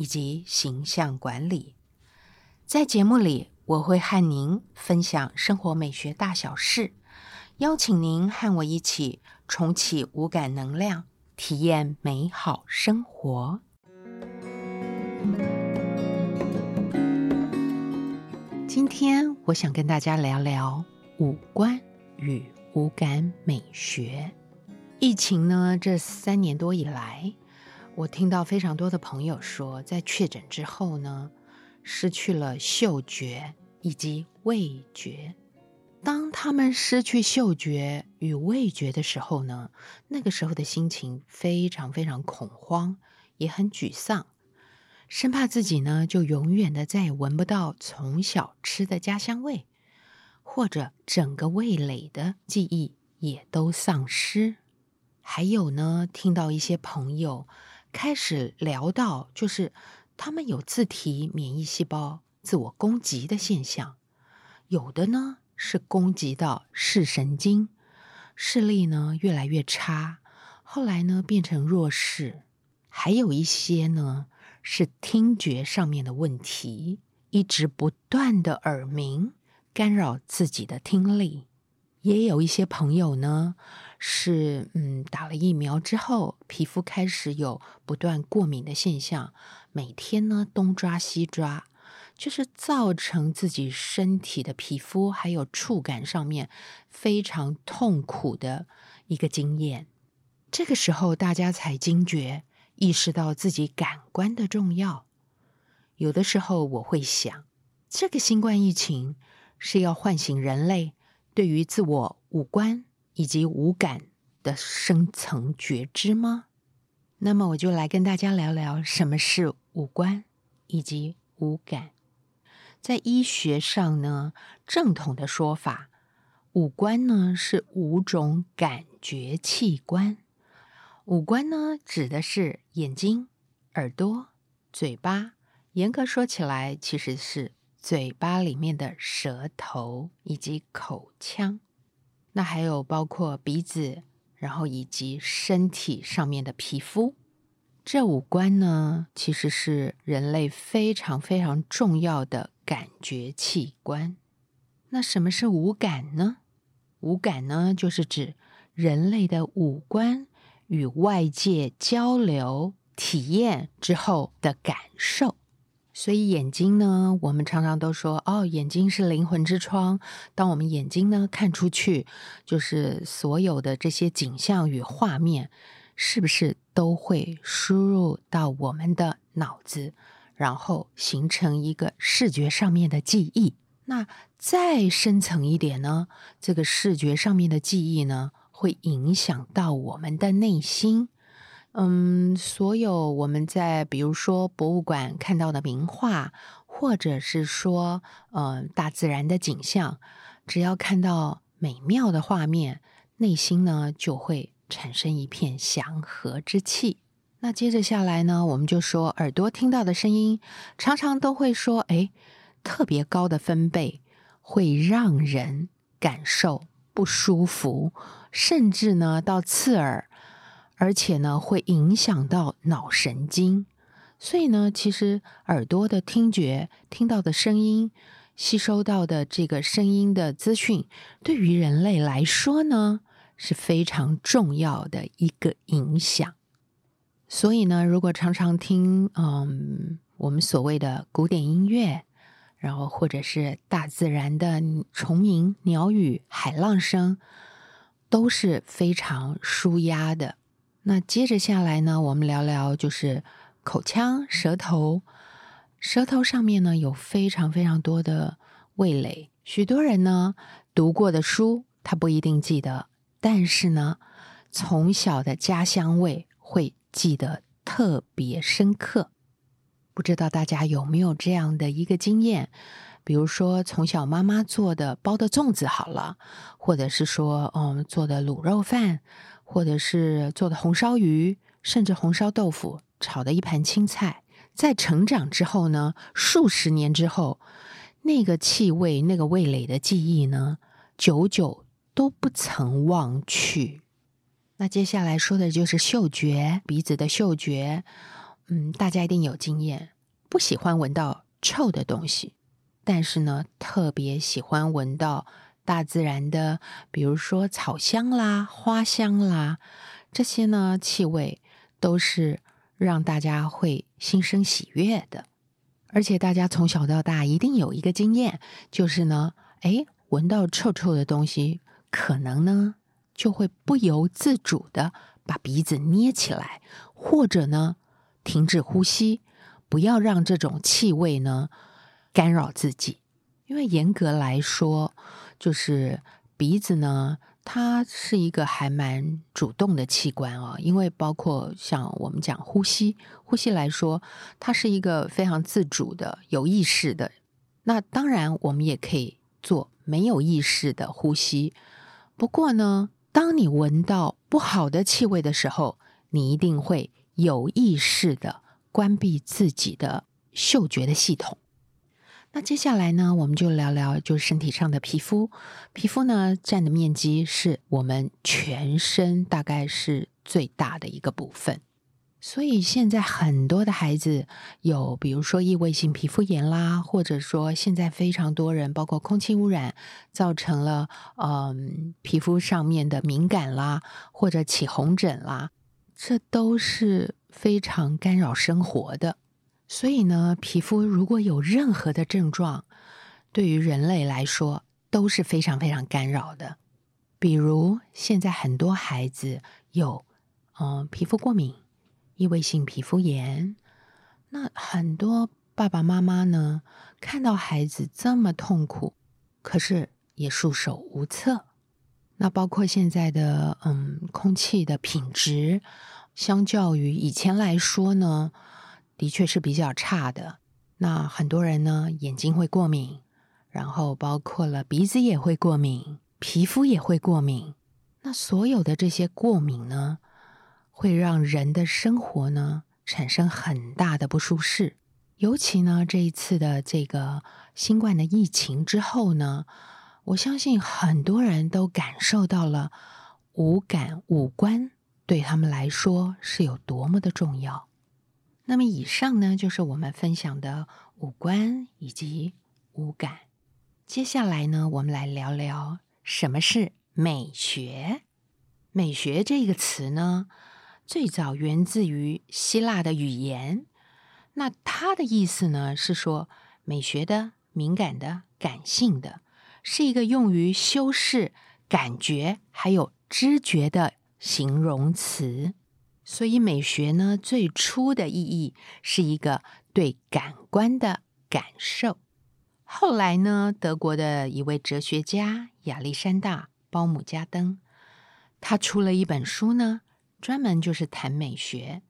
以及形象管理，在节目里我会和您分享生活美学大小事，邀请您和我一起重启五感能量，体验美好生活。今天我想跟大家聊聊五官与五感美学。疫情呢，这三年多以来。我听到非常多的朋友说，在确诊之后呢，失去了嗅觉以及味觉。当他们失去嗅觉与味觉的时候呢，那个时候的心情非常非常恐慌，也很沮丧，生怕自己呢就永远的再也闻不到从小吃的家乡味，或者整个味蕾的记忆也都丧失。还有呢，听到一些朋友。开始聊到，就是他们有自体免疫细胞自我攻击的现象，有的呢是攻击到视神经，视力呢越来越差，后来呢变成弱视，还有一些呢是听觉上面的问题，一直不断的耳鸣干扰自己的听力，也有一些朋友呢。是，嗯，打了疫苗之后，皮肤开始有不断过敏的现象，每天呢东抓西抓，就是造成自己身体的皮肤还有触感上面非常痛苦的一个经验。这个时候，大家才惊觉，意识到自己感官的重要。有的时候，我会想，这个新冠疫情是要唤醒人类对于自我五官。以及五感的深层觉知吗？那么我就来跟大家聊聊什么是五官以及五感。在医学上呢，正统的说法，五官呢是五种感觉器官。五官呢指的是眼睛、耳朵、嘴巴。严格说起来，其实是嘴巴里面的舌头以及口腔。那还有包括鼻子，然后以及身体上面的皮肤，这五官呢，其实是人类非常非常重要的感觉器官。那什么是五感呢？五感呢，就是指人类的五官与外界交流、体验之后的感受。所以眼睛呢，我们常常都说哦，眼睛是灵魂之窗。当我们眼睛呢看出去，就是所有的这些景象与画面，是不是都会输入到我们的脑子，然后形成一个视觉上面的记忆？那再深层一点呢，这个视觉上面的记忆呢，会影响到我们的内心。嗯，所有我们在比如说博物馆看到的名画，或者是说呃大自然的景象，只要看到美妙的画面，内心呢就会产生一片祥和之气。那接着下来呢，我们就说耳朵听到的声音，常常都会说，哎，特别高的分贝会让人感受不舒服，甚至呢到刺耳。而且呢，会影响到脑神经，所以呢，其实耳朵的听觉听到的声音，吸收到的这个声音的资讯，对于人类来说呢，是非常重要的一个影响。所以呢，如果常常听嗯我们所谓的古典音乐，然后或者是大自然的虫鸣、鸟语、海浪声，都是非常舒压的。那接着下来呢，我们聊聊就是口腔、舌头。舌头上面呢有非常非常多的味蕾，许多人呢读过的书他不一定记得，但是呢从小的家乡味会记得特别深刻。不知道大家有没有这样的一个经验？比如说，从小妈妈做的包的粽子好了，或者是说，嗯，做的卤肉饭，或者是做的红烧鱼，甚至红烧豆腐，炒的一盘青菜，在成长之后呢，数十年之后，那个气味、那个味蕾的记忆呢，久久都不曾忘去。那接下来说的就是嗅觉，鼻子的嗅觉。嗯，大家一定有经验，不喜欢闻到臭的东西，但是呢，特别喜欢闻到大自然的，比如说草香啦、花香啦，这些呢气味都是让大家会心生喜悦的。而且大家从小到大一定有一个经验，就是呢，哎，闻到臭臭的东西，可能呢就会不由自主的把鼻子捏起来，或者呢。停止呼吸，不要让这种气味呢干扰自己。因为严格来说，就是鼻子呢，它是一个还蛮主动的器官哦。因为包括像我们讲呼吸，呼吸来说，它是一个非常自主的、有意识的。那当然，我们也可以做没有意识的呼吸。不过呢，当你闻到不好的气味的时候，你一定会。有意识的关闭自己的嗅觉的系统。那接下来呢，我们就聊聊就是身体上的皮肤。皮肤呢占的面积是我们全身大概是最大的一个部分。所以现在很多的孩子有，比如说异位性皮肤炎啦，或者说现在非常多人，包括空气污染造成了嗯皮肤上面的敏感啦，或者起红疹啦。这都是非常干扰生活的，所以呢，皮肤如果有任何的症状，对于人类来说都是非常非常干扰的。比如现在很多孩子有嗯皮肤过敏、异位性皮肤炎，那很多爸爸妈妈呢看到孩子这么痛苦，可是也束手无策。那包括现在的嗯空气的品质，相较于以前来说呢，的确是比较差的。那很多人呢眼睛会过敏，然后包括了鼻子也会过敏，皮肤也会过敏。那所有的这些过敏呢，会让人的生活呢产生很大的不舒适。尤其呢这一次的这个新冠的疫情之后呢。我相信很多人都感受到了五感五官对他们来说是有多么的重要。那么以上呢，就是我们分享的五官以及五感。接下来呢，我们来聊聊什么是美学。美学这个词呢，最早源自于希腊的语言。那它的意思呢，是说美学的、敏感的、感性的。是一个用于修饰感觉还有知觉的形容词，所以美学呢，最初的意义是一个对感官的感受。后来呢，德国的一位哲学家亚历山大·鲍姆加登，他出了一本书呢，专门就是谈美学，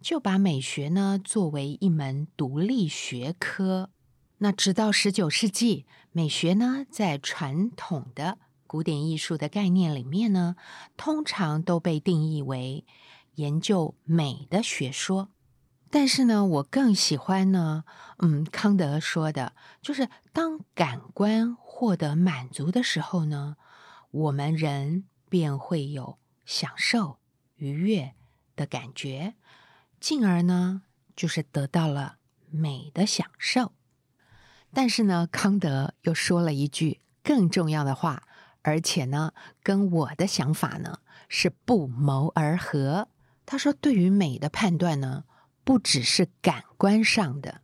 就把美学呢作为一门独立学科。那直到十九世纪，美学呢，在传统的古典艺术的概念里面呢，通常都被定义为研究美的学说。但是呢，我更喜欢呢，嗯，康德说的，就是当感官获得满足的时候呢，我们人便会有享受、愉悦的感觉，进而呢，就是得到了美的享受。但是呢，康德又说了一句更重要的话，而且呢，跟我的想法呢是不谋而合。他说，对于美的判断呢，不只是感官上的，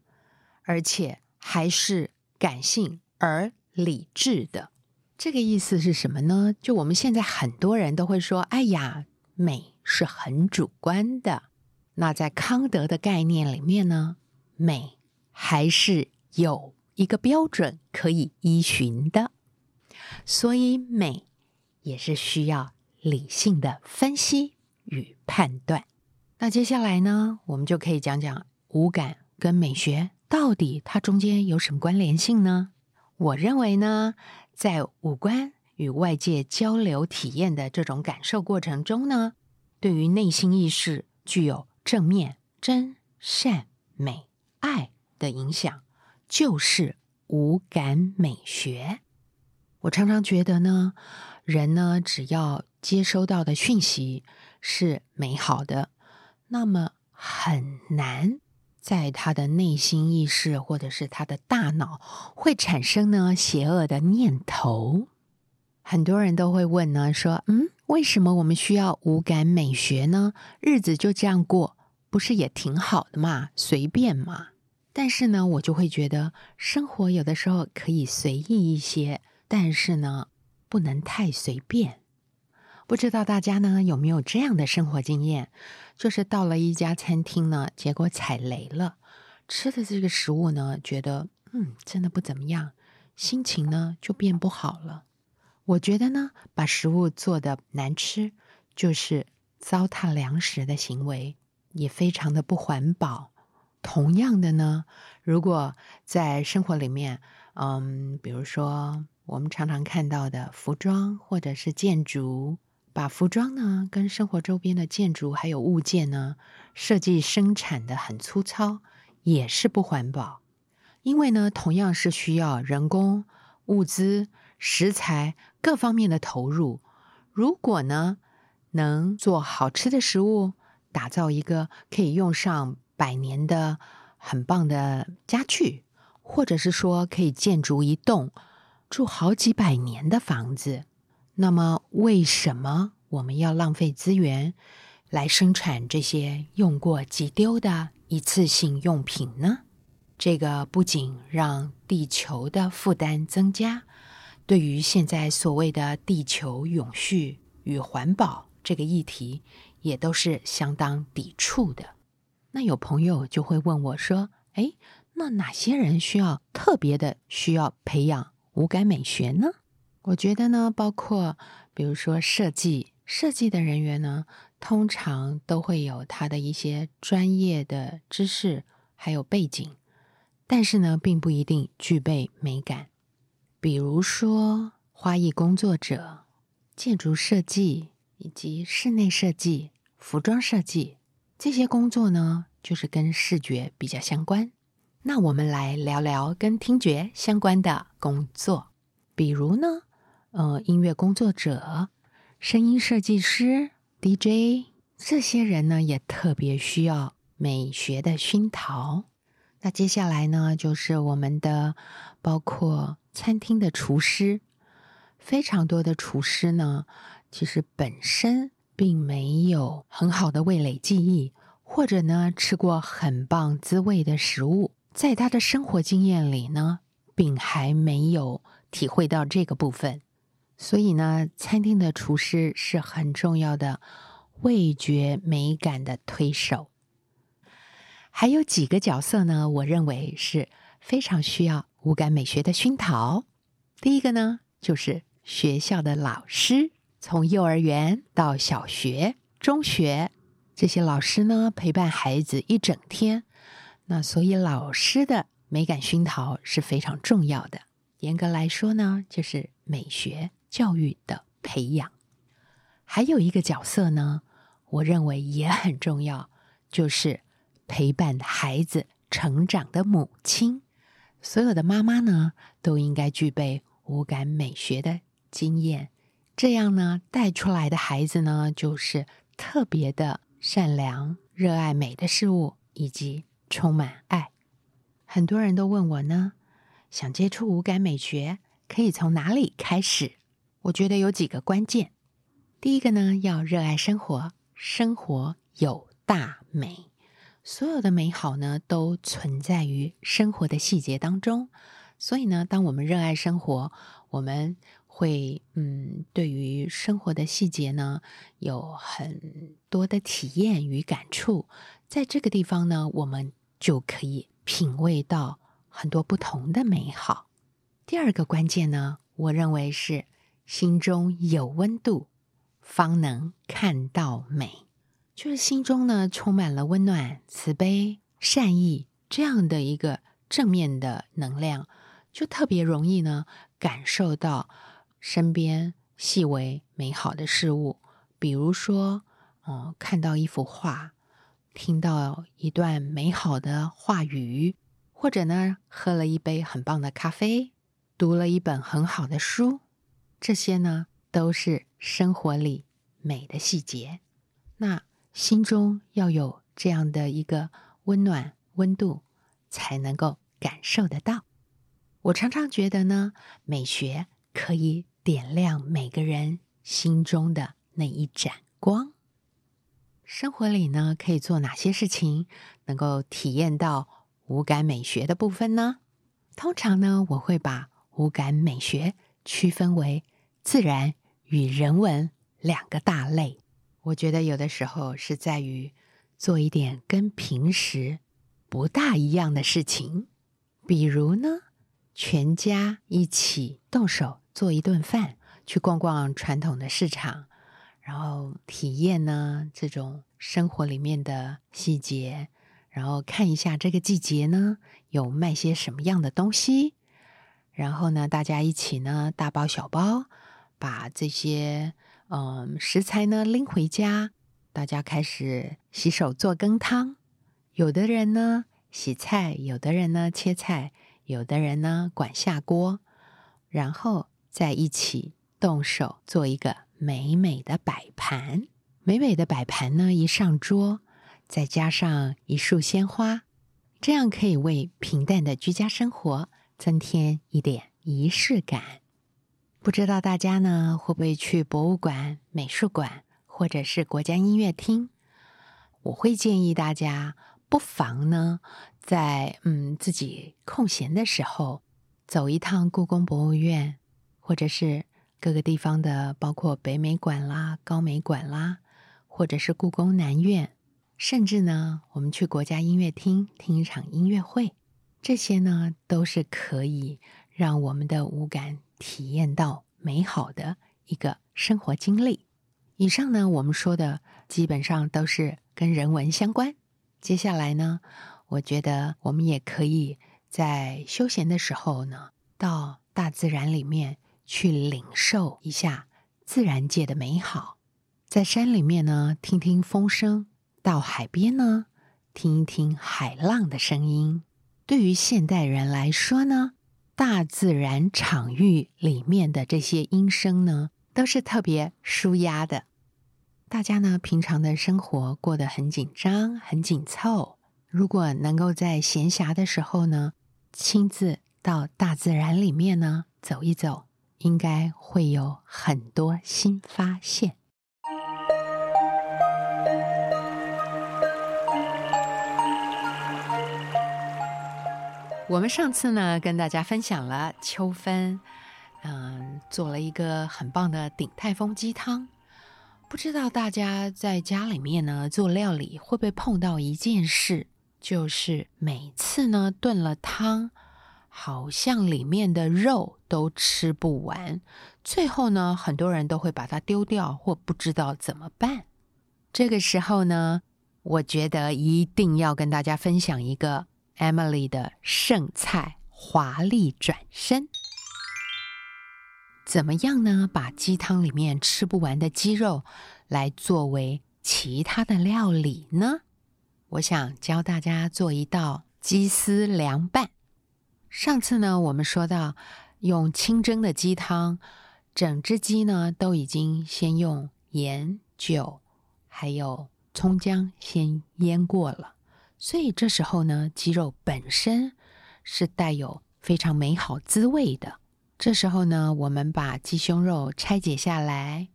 而且还是感性而理智的。这个意思是什么呢？就我们现在很多人都会说：“哎呀，美是很主观的。”那在康德的概念里面呢，美还是有。一个标准可以依循的，所以美也是需要理性的分析与判断。那接下来呢，我们就可以讲讲五感跟美学到底它中间有什么关联性呢？我认为呢，在五官与外界交流体验的这种感受过程中呢，对于内心意识具有正面、真、善、美、爱的影响，就是五感美学。我常常觉得呢，人呢，只要接收到的讯息是美好的，那么很难在他的内心意识或者是他的大脑会产生呢邪恶的念头。很多人都会问呢，说，嗯，为什么我们需要五感美学呢？日子就这样过，不是也挺好的嘛，随便嘛。但是呢，我就会觉得生活有的时候可以随意一些。但是呢，不能太随便。不知道大家呢有没有这样的生活经验？就是到了一家餐厅呢，结果踩雷了，吃的这个食物呢，觉得嗯真的不怎么样，心情呢就变不好了。我觉得呢，把食物做的难吃，就是糟蹋粮食的行为，也非常的不环保。同样的呢，如果在生活里面，嗯，比如说。我们常常看到的服装或者是建筑，把服装呢跟生活周边的建筑还有物件呢设计生产的很粗糙，也是不环保。因为呢，同样是需要人工、物资、食材各方面的投入。如果呢能做好吃的食物，打造一个可以用上百年的很棒的家具，或者是说可以建筑一栋。住好几百年的房子，那么为什么我们要浪费资源来生产这些用过即丢的一次性用品呢？这个不仅让地球的负担增加，对于现在所谓的地球永续与环保这个议题，也都是相当抵触的。那有朋友就会问我说：“哎，那哪些人需要特别的需要培养？”五感美学呢？我觉得呢，包括比如说设计，设计的人员呢，通常都会有他的一些专业的知识还有背景，但是呢，并不一定具备美感。比如说花艺工作者、建筑设计以及室内设计、服装设计这些工作呢，就是跟视觉比较相关。那我们来聊聊跟听觉相关的工作，比如呢，呃，音乐工作者、声音设计师、DJ 这些人呢，也特别需要美学的熏陶。那接下来呢，就是我们的包括餐厅的厨师，非常多的厨师呢，其实本身并没有很好的味蕾记忆，或者呢，吃过很棒滋味的食物。在他的生活经验里呢，并还没有体会到这个部分，所以呢，餐厅的厨师是很重要的味觉美感的推手。还有几个角色呢，我认为是非常需要五感美学的熏陶。第一个呢，就是学校的老师，从幼儿园到小学、中学，这些老师呢，陪伴孩子一整天。那所以，老师的美感熏陶是非常重要的。严格来说呢，就是美学教育的培养。还有一个角色呢，我认为也很重要，就是陪伴孩子成长的母亲。所有的妈妈呢，都应该具备五感美学的经验，这样呢，带出来的孩子呢，就是特别的善良、热爱美的事物以及。充满爱，很多人都问我呢，想接触五感美学可以从哪里开始？我觉得有几个关键。第一个呢，要热爱生活，生活有大美，所有的美好呢都存在于生活的细节当中。所以呢，当我们热爱生活，我们会嗯，对于生活的细节呢有很多的体验与感触。在这个地方呢，我们。就可以品味到很多不同的美好。第二个关键呢，我认为是心中有温度，方能看到美。就是心中呢充满了温暖、慈悲、善意，这样的一个正面的能量，就特别容易呢感受到身边细微美好的事物，比如说，嗯，看到一幅画，听到一段美好的话语，或者呢，喝了一杯很棒的咖啡，读了一本很好的书，这些呢都是生活里美的细节。那心中要有这样的一个温暖。温度才能够感受得到。我常常觉得呢，美学可以点亮每个人心中的那一盏光。生活里呢，可以做哪些事情能够体验到五感美学的部分呢？通常呢，我会把五感美学区分为自然与人文两个大类。我觉得有的时候是在于做一点跟平时。不大一样的事情，比如呢，全家一起动手做一顿饭，去逛逛传统的市场，然后体验呢这种生活里面的细节，然后看一下这个季节呢有卖些什么样的东西，然后呢大家一起呢大包小包把这些嗯食材呢拎回家，大家开始洗手做羹汤。有的人呢洗菜，有的人呢切菜，有的人呢管下锅，然后在一起动手做一个美美的摆盘。美美的摆盘呢一上桌，再加上一束鲜花，这样可以为平淡的居家生活增添一点仪式感。不知道大家呢会不会去博物馆、美术馆或者是国家音乐厅？我会建议大家。不妨呢，在嗯自己空闲的时候，走一趟故宫博物院，或者是各个地方的，包括北美馆啦、高美馆啦，或者是故宫南院，甚至呢，我们去国家音乐厅听一场音乐会，这些呢，都是可以让我们的五感体验到美好的一个生活经历。以上呢，我们说的基本上都是跟人文相关。接下来呢，我觉得我们也可以在休闲的时候呢，到大自然里面去领受一下自然界的美好。在山里面呢，听听风声；到海边呢，听一听海浪的声音。对于现代人来说呢，大自然场域里面的这些音声呢，都是特别舒压的。大家呢，平常的生活过得很紧张、很紧凑。如果能够在闲暇的时候呢，亲自到大自然里面呢走一走，应该会有很多新发现。我们上次呢，跟大家分享了秋分，嗯，做了一个很棒的鼎泰丰鸡汤。不知道大家在家里面呢做料理会不会碰到一件事，就是每次呢炖了汤，好像里面的肉都吃不完，最后呢很多人都会把它丢掉或不知道怎么办。这个时候呢，我觉得一定要跟大家分享一个 Emily 的剩菜华丽转身。怎么样呢？把鸡汤里面吃不完的鸡肉来作为其他的料理呢？我想教大家做一道鸡丝凉拌。上次呢，我们说到用清蒸的鸡汤，整只鸡呢都已经先用盐、酒还有葱姜先腌过了，所以这时候呢，鸡肉本身是带有非常美好滋味的。这时候呢，我们把鸡胸肉拆解下来。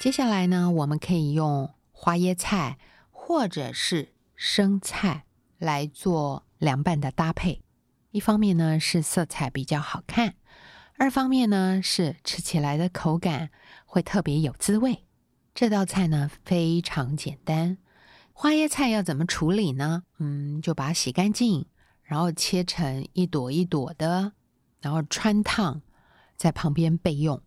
接下来呢，我们可以用花椰菜或者是生菜来做凉拌的搭配。一方面呢是色彩比较好看，二方面呢是吃起来的口感会特别有滋味。这道菜呢非常简单。花椰菜要怎么处理呢？嗯，就把它洗干净，然后切成一朵一朵的。然后穿烫，在旁边备用。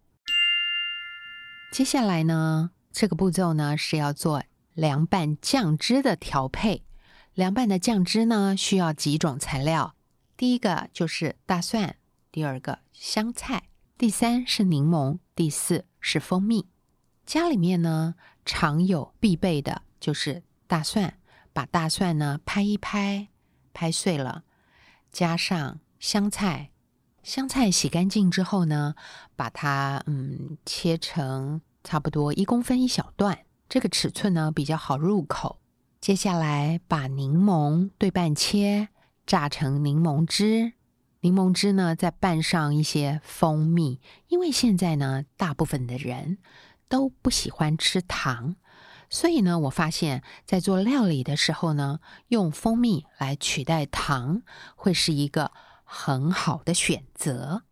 接下来呢，这个步骤呢是要做凉拌酱汁的调配。凉拌的酱汁呢，需要几种材料。第一个就是大蒜，第二个香菜，第三是柠檬，第四是蜂蜜。家里面呢，常有必备的就是大蒜，把大蒜呢拍一拍，拍碎了，加上香菜。香菜洗干净之后呢，把它嗯切成差不多一公分一小段，这个尺寸呢比较好入口。接下来把柠檬对半切，榨成柠檬汁。柠檬汁呢再拌上一些蜂蜜，因为现在呢大部分的人都不喜欢吃糖，所以呢我发现，在做料理的时候呢，用蜂蜜来取代糖会是一个。很好的选择。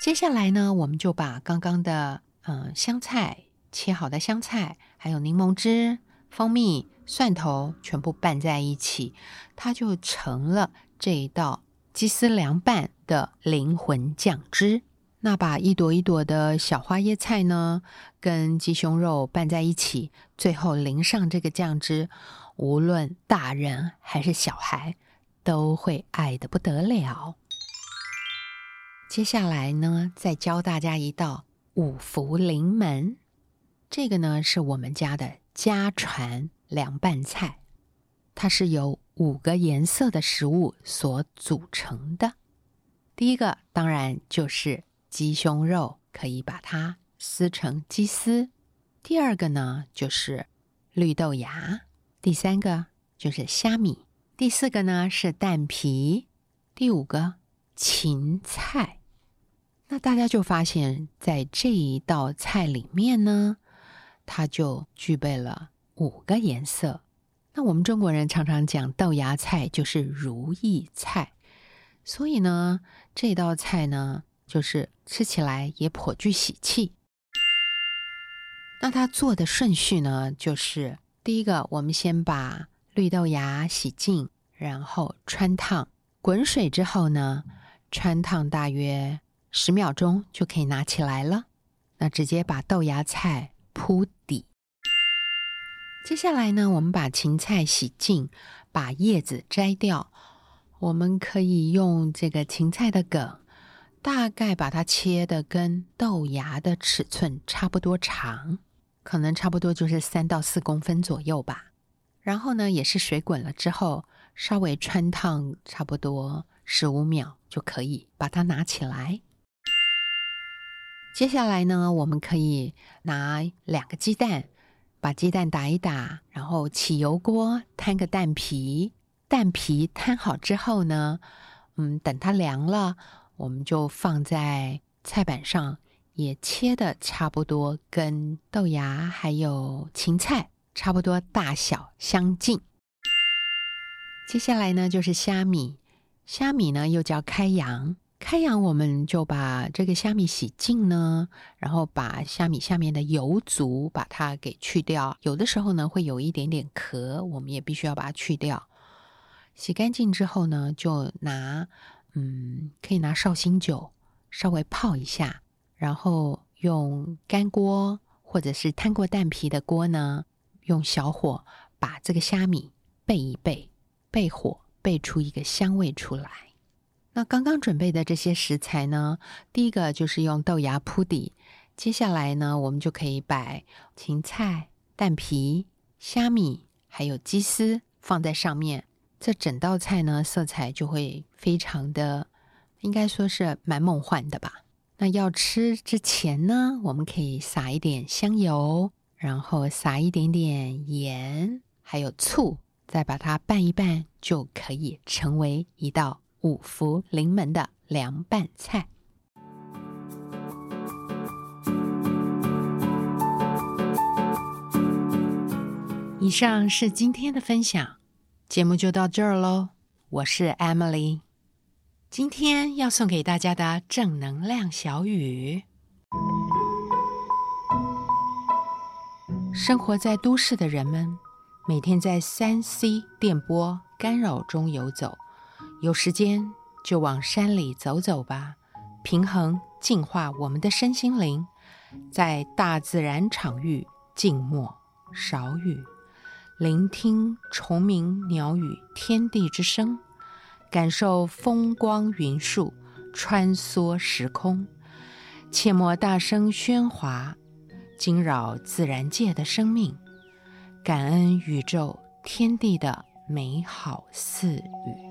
接下来呢，我们就把刚刚的嗯香菜切好的香菜，还有柠檬汁、蜂蜜、蒜头全部拌在一起，它就成了这一道鸡丝凉拌的灵魂酱汁。那把一朵一朵的小花椰菜呢，跟鸡胸肉拌在一起，最后淋上这个酱汁，无论大人还是小孩。都会爱的不得了。接下来呢，再教大家一道五福临门。这个呢是我们家的家传凉拌菜，它是由五个颜色的食物所组成的。第一个当然就是鸡胸肉，可以把它撕成鸡丝。第二个呢就是绿豆芽。第三个就是虾米。第四个呢是蛋皮，第五个芹菜。那大家就发现，在这一道菜里面呢，它就具备了五个颜色。那我们中国人常常讲豆芽菜就是如意菜，所以呢，这道菜呢，就是吃起来也颇具喜气。那它做的顺序呢，就是第一个，我们先把。绿豆芽洗净，然后穿烫，滚水之后呢，穿烫大约十秒钟就可以拿起来了。那直接把豆芽菜铺底。接下来呢，我们把芹菜洗净，把叶子摘掉。我们可以用这个芹菜的梗，大概把它切的跟豆芽的尺寸差不多长，可能差不多就是三到四公分左右吧。然后呢，也是水滚了之后，稍微穿烫差不多十五秒就可以把它拿起来。接下来呢，我们可以拿两个鸡蛋，把鸡蛋打一打，然后起油锅摊个蛋皮。蛋皮摊好之后呢，嗯，等它凉了，我们就放在菜板上，也切的差不多，跟豆芽还有芹菜。差不多大小相近。接下来呢，就是虾米。虾米呢，又叫开阳。开阳，我们就把这个虾米洗净呢，然后把虾米下面的油足把它给去掉。有的时候呢，会有一点点壳，我们也必须要把它去掉。洗干净之后呢，就拿嗯，可以拿绍兴酒稍微泡一下，然后用干锅或者是摊过蛋皮的锅呢。用小火把这个虾米焙一焙，焙火焙出一个香味出来。那刚刚准备的这些食材呢，第一个就是用豆芽铺底，接下来呢，我们就可以摆芹菜、蛋皮、虾米还有鸡丝放在上面。这整道菜呢，色彩就会非常的，应该说是蛮梦幻的吧。那要吃之前呢，我们可以撒一点香油。然后撒一点点盐，还有醋，再把它拌一拌，就可以成为一道五福临门的凉拌菜。以上是今天的分享，节目就到这儿喽。我是 Emily，今天要送给大家的正能量小语。生活在都市的人们，每天在三 C 电波干扰中游走，有时间就往山里走走吧，平衡净化我们的身心灵，在大自然场域静默少语，聆听虫鸣鸟语、天地之声，感受风光云树穿梭时空。切莫大声喧哗，惊扰自然界的生命。感恩宇宙天地的美好赐予。